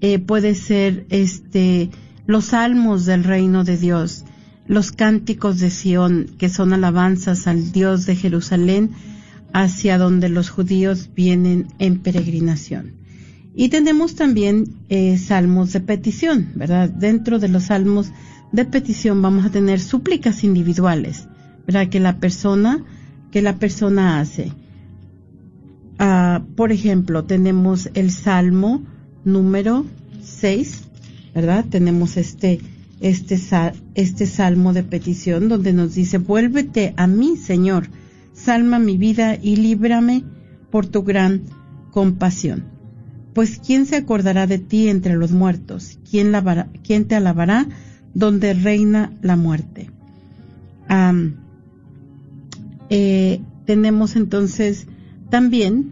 eh, puede ser este los salmos del reino de Dios, los cánticos de Sión, que son alabanzas al Dios de Jerusalén, hacia donde los judíos vienen en peregrinación. Y tenemos también eh, salmos de petición, ¿verdad? Dentro de los salmos de petición vamos a tener súplicas individuales ¿verdad? Que la persona, que la persona hace. Ah, por ejemplo, tenemos el Salmo número 6, ¿verdad? Tenemos este, este, este Salmo de petición donde nos dice, vuélvete a mí, Señor, salma mi vida y líbrame por tu gran compasión. Pues ¿quién se acordará de ti entre los muertos? ¿Quién, quién te alabará donde reina la muerte? Eh, tenemos entonces también,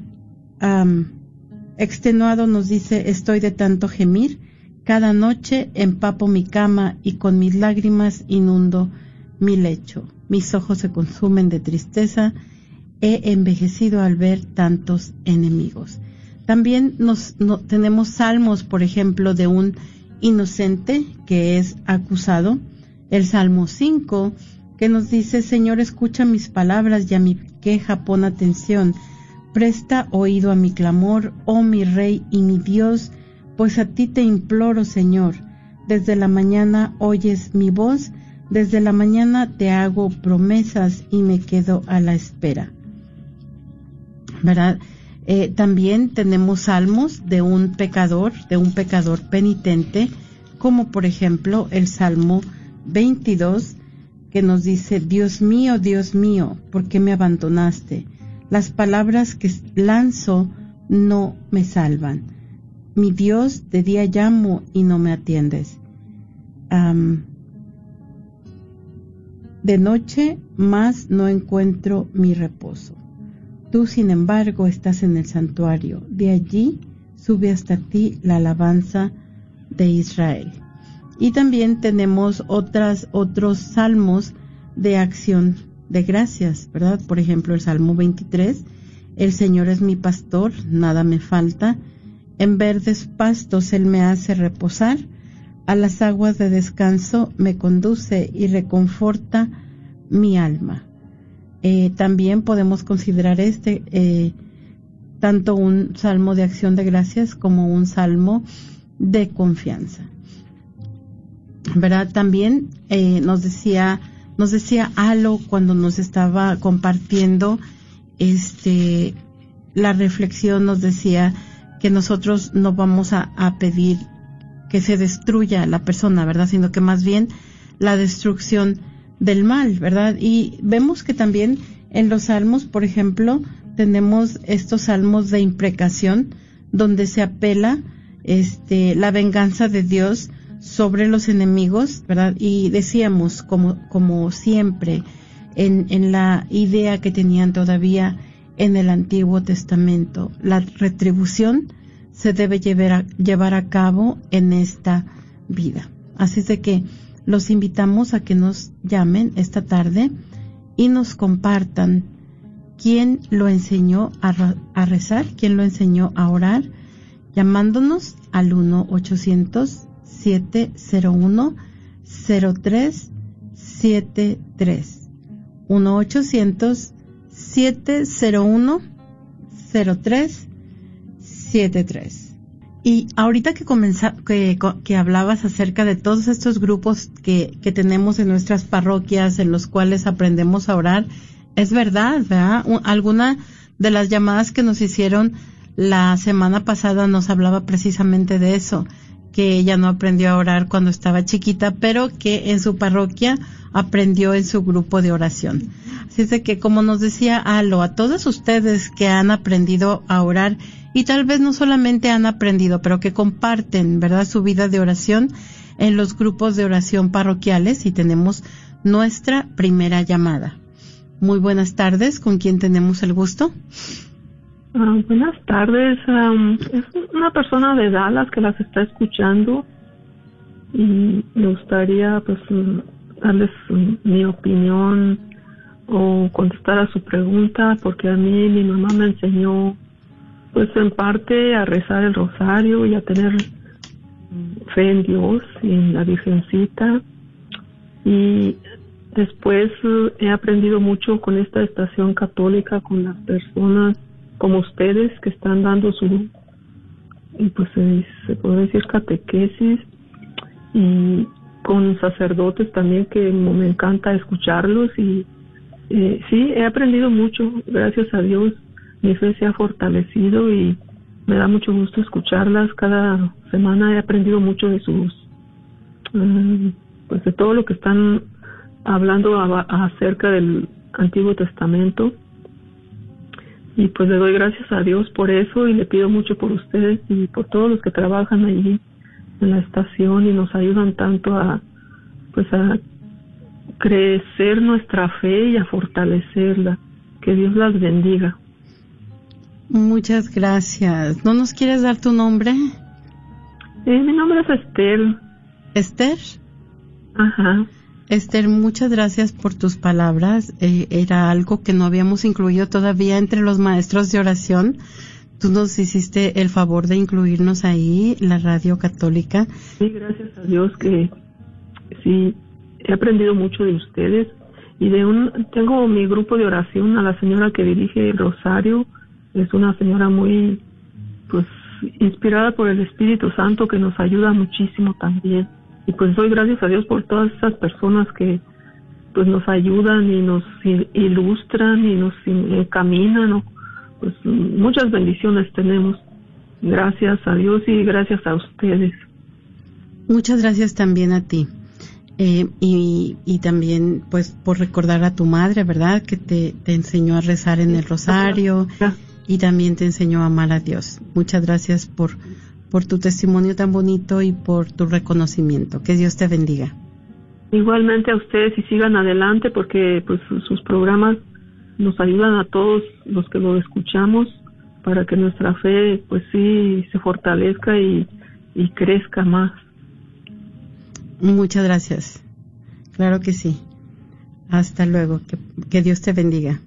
extenuado nos dice, estoy de tanto gemir, cada noche empapo mi cama y con mis lágrimas inundo mi lecho. Mis ojos se consumen de tristeza, he envejecido al ver tantos enemigos. También nos, tenemos salmos, por ejemplo, de un inocente que es acusado. El Salmo 5 que nos dice, Señor, escucha mis palabras y a mi queja pon atención. Presta oído a mi clamor, oh mi Rey y mi Dios, pues a ti te imploro, Señor. Desde la mañana oyes mi voz, desde la mañana te hago promesas y me quedo a la espera. ¿Verdad? Eh, también tenemos salmos de un pecador, de un pecador penitente, como por ejemplo el Salmo 22, que nos dice, Dios mío, Dios mío, ¿por qué me abandonaste? Las palabras que lanzo no me salvan. Mi Dios, de día llamo y no me atiendes. De noche más no encuentro mi reposo. Tú, sin embargo, estás en el santuario. De allí sube hasta ti la alabanza de Israel. Y también tenemos otras, otros salmos de acción de gracias, ¿verdad? Por ejemplo, el Salmo 23, el Señor es mi pastor, nada me falta, en verdes pastos Él me hace reposar, a las aguas de descanso me conduce y reconforta mi alma. Eh, también podemos considerar este eh, tanto un salmo de acción de gracias como un salmo de confianza. ¿verdad? También eh, nos decía, nos decía Alo cuando nos estaba compartiendo este la reflexión nos decía que nosotros no vamos a, a, pedir que se destruya la persona, ¿verdad? Sino que más bien la destrucción del mal, ¿verdad? Y vemos que también en los salmos, por ejemplo, tenemos estos salmos de imprecación donde se apela este la venganza de Dios sobre los enemigos, ¿verdad? Y decíamos, como, como siempre, en, en la idea que tenían todavía en el Antiguo Testamento, la retribución se debe llevar a, llevar a cabo en esta vida. Así es de que los invitamos a que nos llamen esta tarde y nos compartan quién lo enseñó a, a rezar, quién lo enseñó a orar, llamándonos al 1 800 701 0373 1 800 701 0373 y ahorita que, comenza, que, que, hablabas acerca de todos estos grupos que, que, tenemos en nuestras parroquias en los cuales aprendemos a orar, es verdad, ¿verdad? Alguna de las llamadas que nos hicieron la semana pasada nos hablaba precisamente de eso, que ella no aprendió a orar cuando estaba chiquita, pero que en su parroquia aprendió en su grupo de oración. Así es de que, como nos decía Alo, a todos ustedes que han aprendido a orar y tal vez no solamente han aprendido, pero que comparten, ¿verdad?, su vida de oración en los grupos de oración parroquiales y tenemos nuestra primera llamada. Muy buenas tardes, ¿con quién tenemos el gusto? Ah, buenas tardes, es una persona de Dallas que las está escuchando y me gustaría pues darles mi opinión o contestar a su pregunta porque a mí mi mamá me enseñó pues en parte a rezar el rosario y a tener fe en Dios y en la Virgencita y después eh, he aprendido mucho con esta estación católica con las personas como ustedes que están dando su pues se, puede decir catequesis y con sacerdotes también que me encanta escucharlos y eh, sí, he aprendido mucho, gracias a Dios. Mi fe se ha fortalecido y me da mucho gusto escucharlas. Cada semana he aprendido mucho de sus, mm, pues de todo lo que están hablando acerca del Antiguo Testamento. Y pues le doy gracias a Dios por eso y le pido mucho por ustedes y por todos los que trabajan allí en la estación y nos ayudan tanto a pues a crecer nuestra fe y a fortalecerla. Que Dios las bendiga. Muchas gracias. ¿No nos quieres dar tu nombre? Eh, mi nombre es Esther. ¿Esther? Ajá. Esther, muchas gracias por tus palabras. Eh, era algo que no habíamos incluido todavía entre los maestros de oración. Tú nos hiciste el favor de incluirnos ahí, la radio católica. Sí, gracias a Dios que sí, he aprendido mucho de ustedes y de un tengo mi grupo de oración a la señora que dirige el rosario es una señora muy pues inspirada por el Espíritu Santo que nos ayuda muchísimo también. Y pues doy gracias a Dios por todas esas personas que pues nos ayudan y nos ilustran y nos encaminan pues muchas bendiciones tenemos. Gracias a Dios y gracias a ustedes. Muchas gracias también a ti. Eh, y, y, también, pues, por recordar a tu madre, ¿verdad? Que te, te enseñó a rezar en el rosario y también te enseñó a amar a Dios. Muchas gracias por, por tu testimonio tan bonito y por tu reconocimiento. Que Dios te bendiga. Igualmente a ustedes y sigan adelante porque pues sus programas nos ayudan a todos los que lo escuchamos para que nuestra fe pues sí se fortalezca y, y crezca más. Muchas gracias. Claro que sí. Hasta luego. Que, Dios te bendiga.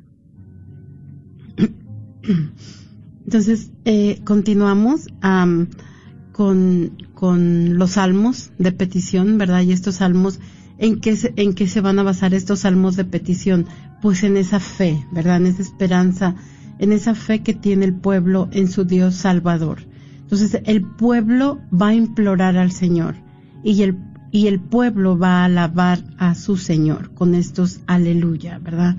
Entonces, eh, continuamos con, con los salmos de petición, ¿verdad? Y estos salmos, ¿en qué, se, ¿en qué se van a basar estos salmos de petición? Pues en esa fe, ¿verdad? En esa esperanza, en esa fe que tiene el pueblo en su Dios Salvador. Entonces, el pueblo va a implorar al Señor y el y el pueblo va a alabar a su Señor con estos aleluya, ¿verdad?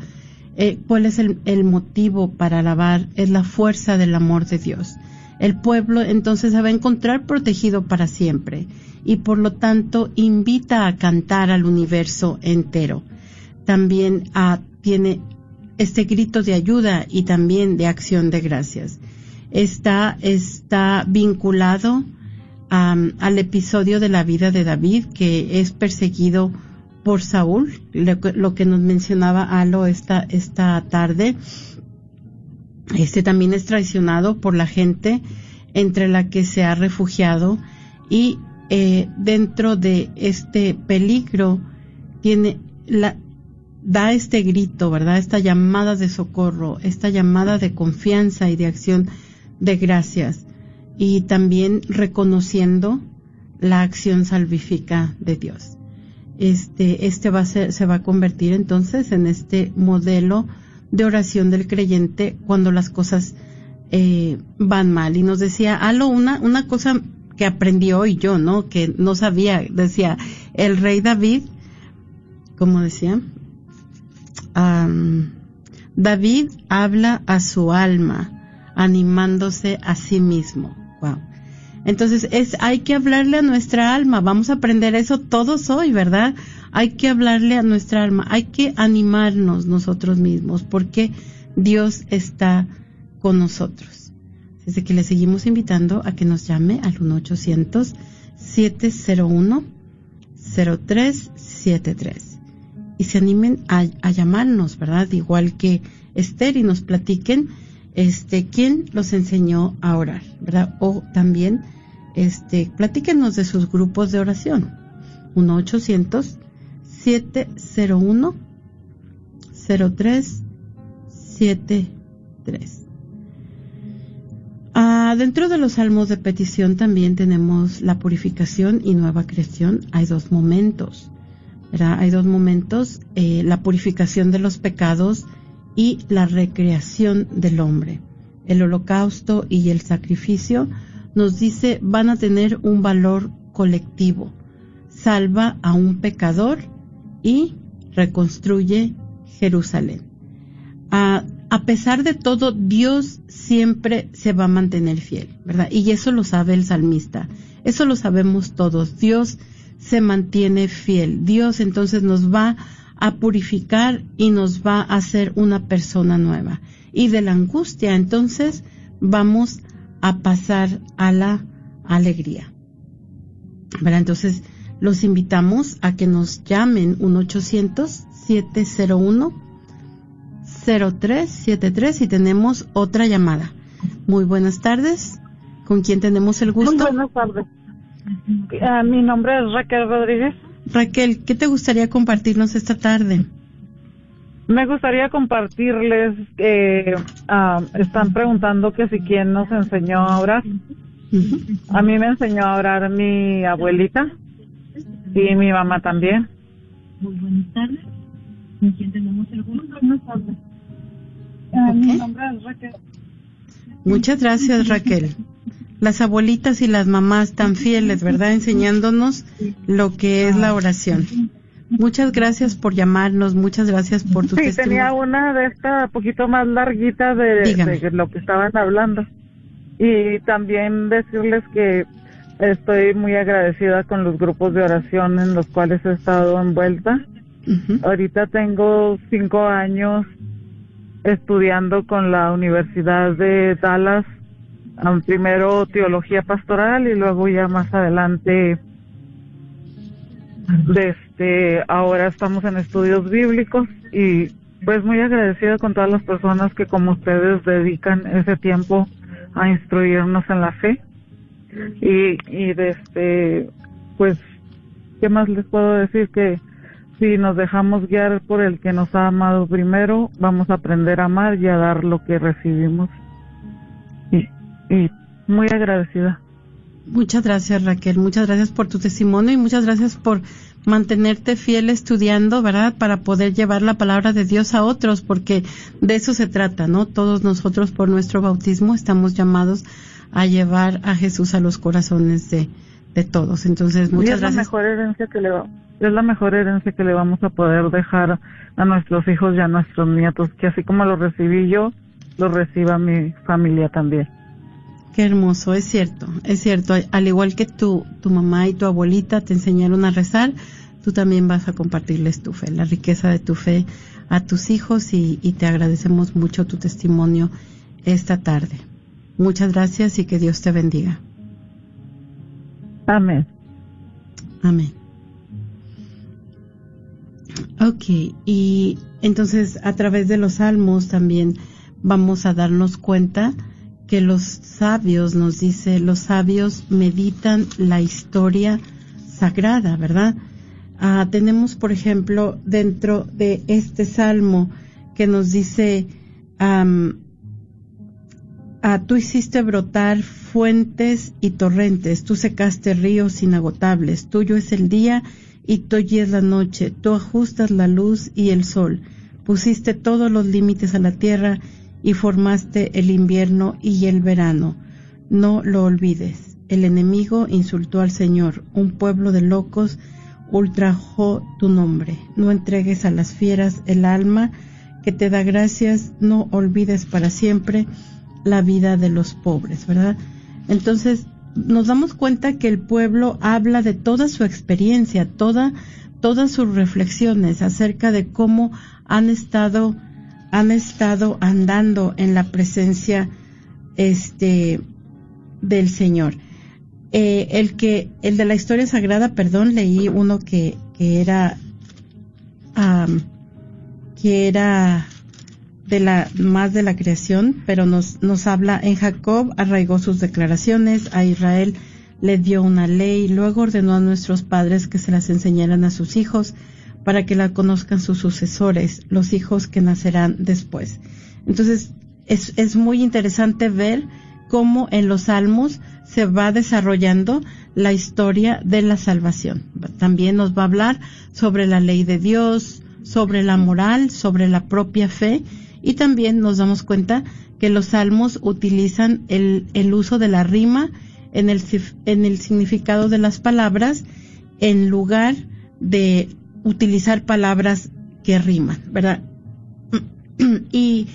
Eh, ¿Cuál es el, motivo para alabar? Es la fuerza del amor de Dios. El pueblo entonces se va a encontrar protegido para siempre y por lo tanto invita a cantar al universo entero. También ah, tiene este grito de ayuda y también de acción de gracias. Está, está vinculado al episodio de la vida de David, que es perseguido por Saúl, lo, que nos mencionaba Alo esta, esta tarde. Este también es traicionado por la gente entre la que se ha refugiado y eh, dentro de este peligro tiene la, da este grito, ¿verdad? Esta llamada de socorro, esta llamada de confianza y de acción de gracias y también reconociendo la acción salvífica de Dios. Este, este va a ser, se va a convertir entonces en este modelo de oración del creyente cuando las cosas eh, van mal. Y nos decía, Alo, una, una cosa que aprendió hoy yo, ¿no? Que no sabía, decía, el rey David, como decía, David habla a su alma, animándose a sí mismo. Wow. Entonces es, hay que hablarle a nuestra alma. Vamos a aprender eso todos hoy, ¿verdad? Hay que hablarle a nuestra alma. Hay que animarnos nosotros mismos porque Dios está con nosotros. Desde que le seguimos invitando a que nos llame al 1-800-701-0373 y se animen a, a, llamarnos, ¿verdad? Igual que Esther y nos platiquen este quién los enseñó a orar, ¿verdad? O también este platíquenos de sus grupos de oración. 1 800 701 0373 Ah, dentro de los salmos de petición también tenemos la purificación y nueva creación. Hay dos momentos. Hay dos momentos, eh, la purificación de los pecados y la recreación del hombre. El holocausto y el sacrificio nos dice van a tener un valor colectivo. Salva a un pecador y reconstruye Jerusalén. A, a pesar de todo, Dios siempre se va a mantener fiel, ¿verdad? Y eso lo sabe el salmista. Eso lo sabemos todos. Dios se mantiene fiel. Dios entonces nos va a purificar y nos va a hacer una persona nueva. Y de la angustia entonces vamos a pasar a la alegría. ¿Verdad? Entonces los invitamos a que nos llamen 1-800-701-0373 y tenemos otra llamada. Muy buenas tardes. ¿Con quién tenemos el gusto? Muy buenas tardes. Uh, mi nombre es Raquel Rodríguez. Raquel, ¿qué te gustaría compartirnos esta tarde? Me gustaría compartirles que uh, están preguntando que si quién nos enseñó a orar. A mí me enseñó a orar mi abuelita y mi mamá también. Muy buenas tardes. ¿Con quién tenemos el gusto? Buenas tardes. Mi nombre es Raquel. Muchas gracias, Raquel las abuelitas y las mamás tan fieles, ¿verdad? Enseñándonos lo que es la oración. Muchas gracias por llamarnos, muchas gracias por tu sí, testimonio. tenía una de esta poquito más larguita de, de, lo que estaban hablando. Y también decirles que estoy muy agradecida con los grupos de oración en los cuales he estado envuelta. Ahorita tengo cinco años estudiando con la Universidad de Dallas primero teología pastoral y luego ya más adelante de este ahora estamos en estudios bíblicos y pues muy agradecida con todas las personas que como ustedes dedican ese tiempo a instruirnos en la fe y y este pues qué más les puedo decir que si nos dejamos guiar por el que nos ha amado primero, vamos a aprender a amar y a dar lo que recibimos. Y y muy agradecida. Muchas gracias Raquel, muchas gracias por tu testimonio y muchas gracias por mantenerte fiel estudiando, ¿verdad? Para poder llevar la palabra de Dios a otros, porque de eso se trata, ¿no? Todos nosotros por nuestro bautismo estamos llamados a llevar a Jesús a los corazones de, de todos. Entonces, muchas y es gracias. La mejor herencia que le es la mejor herencia que le vamos a poder dejar a nuestros hijos y a nuestros nietos, que así como lo recibí yo, lo reciba mi familia también. Qué hermoso, es cierto, es cierto. Al igual que tu, tu mamá y tu abuelita te enseñaron a rezar, tú también vas a compartirles tu fe, la riqueza de tu fe a tus hijos y, y te agradecemos mucho tu testimonio esta tarde. Muchas gracias y que Dios te bendiga. Amén. Amén. Ok, y entonces a través de los salmos también vamos a darnos cuenta que los sabios, nos dice, los sabios meditan la historia sagrada, ¿verdad? Ah, tenemos, por ejemplo, dentro de este salmo que nos dice, um, tú hiciste brotar fuentes y torrentes, tú secaste ríos inagotables, tuyo es el día y tuya es la noche, tú ajustas la luz y el sol, pusiste todos los límites a la tierra y formaste el invierno y el verano. No lo olvides. El enemigo insultó al Señor. Un pueblo de locos ultrajó tu nombre. No entregues a las fieras el alma que te da gracias, no olvides para siempre la vida de los pobres, ¿verdad? Entonces, nos damos cuenta que el pueblo habla de toda su experiencia, toda, todas sus reflexiones acerca de cómo han estado, han estado andando en la presencia, este, del Señor. Eh, el que, el de la historia sagrada, perdón, leí uno que, que era, que era de la, más de la creación, pero nos, nos habla en Jacob arraigó sus declaraciones, a Israel le dio una ley, luego ordenó a nuestros padres que se las enseñaran a sus hijos para que la conozcan sus sucesores, los hijos que nacerán después. Entonces, es, es muy interesante ver cómo en los salmos se va desarrollando la historia de la salvación. También nos va a hablar sobre la ley de Dios, sobre la moral, sobre la propia fe y también nos damos cuenta que los salmos utilizan el, el uso de la rima en el, en el significado de las palabras en lugar de utilizar palabras que riman, ¿verdad? Y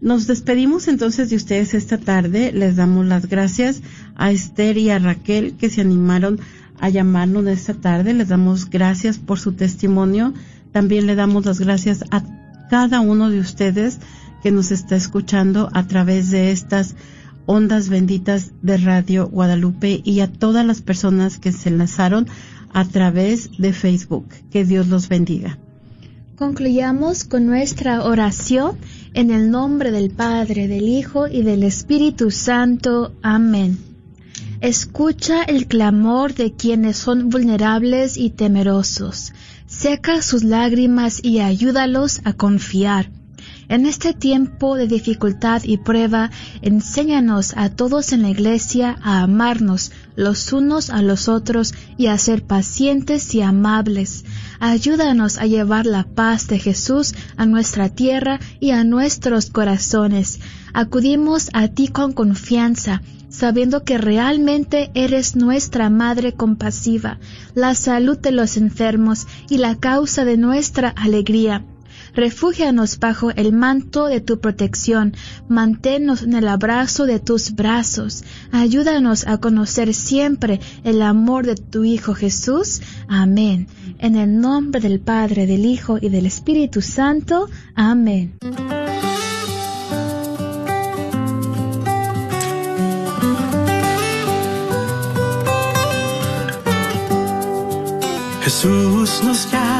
nos despedimos entonces de ustedes esta tarde. Les damos las gracias a Esther y a Raquel que se animaron a llamarnos esta tarde. Les damos gracias por su testimonio. También le damos las gracias a cada uno de ustedes que nos está escuchando a través de estas ondas benditas de Radio Guadalupe y a todas las personas que se enlazaron a través de Facebook. Que Dios los bendiga. Concluyamos con nuestra oración en el nombre del Padre, del Hijo y del Espíritu Santo. Amén. Escucha el clamor de quienes son vulnerables y temerosos. Seca sus lágrimas y ayúdalos a confiar. En este tiempo de dificultad y prueba, enséñanos a todos en la iglesia a amarnos los unos a los otros y a ser pacientes y amables. Ayúdanos a llevar la paz de Jesús a nuestra tierra y a nuestros corazones. Acudimos a ti con confianza, sabiendo que realmente eres nuestra Madre compasiva, la salud de los enfermos y la causa de nuestra alegría. Refúgianos bajo el manto de tu protección, manténnos en el abrazo de tus brazos, ayúdanos a conocer siempre el amor de tu Hijo Jesús. Amén. En el nombre del Padre, del Hijo y del Espíritu Santo. Amén. Jesús nos llama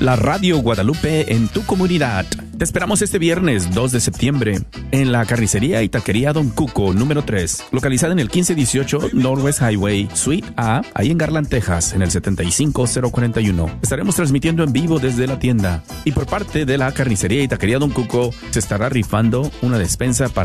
La Radio Guadalupe en tu comunidad. Te esperamos este viernes 2 de septiembre en la carnicería y taquería Don Cuco número 3, localizada en el 1518 Northwest Highway, Suite A, ahí en Garland, Texas, en el 75041. Estaremos transmitiendo en vivo desde la tienda. Y por parte de la carnicería y taquería Don Cuco se estará rifando una despensa para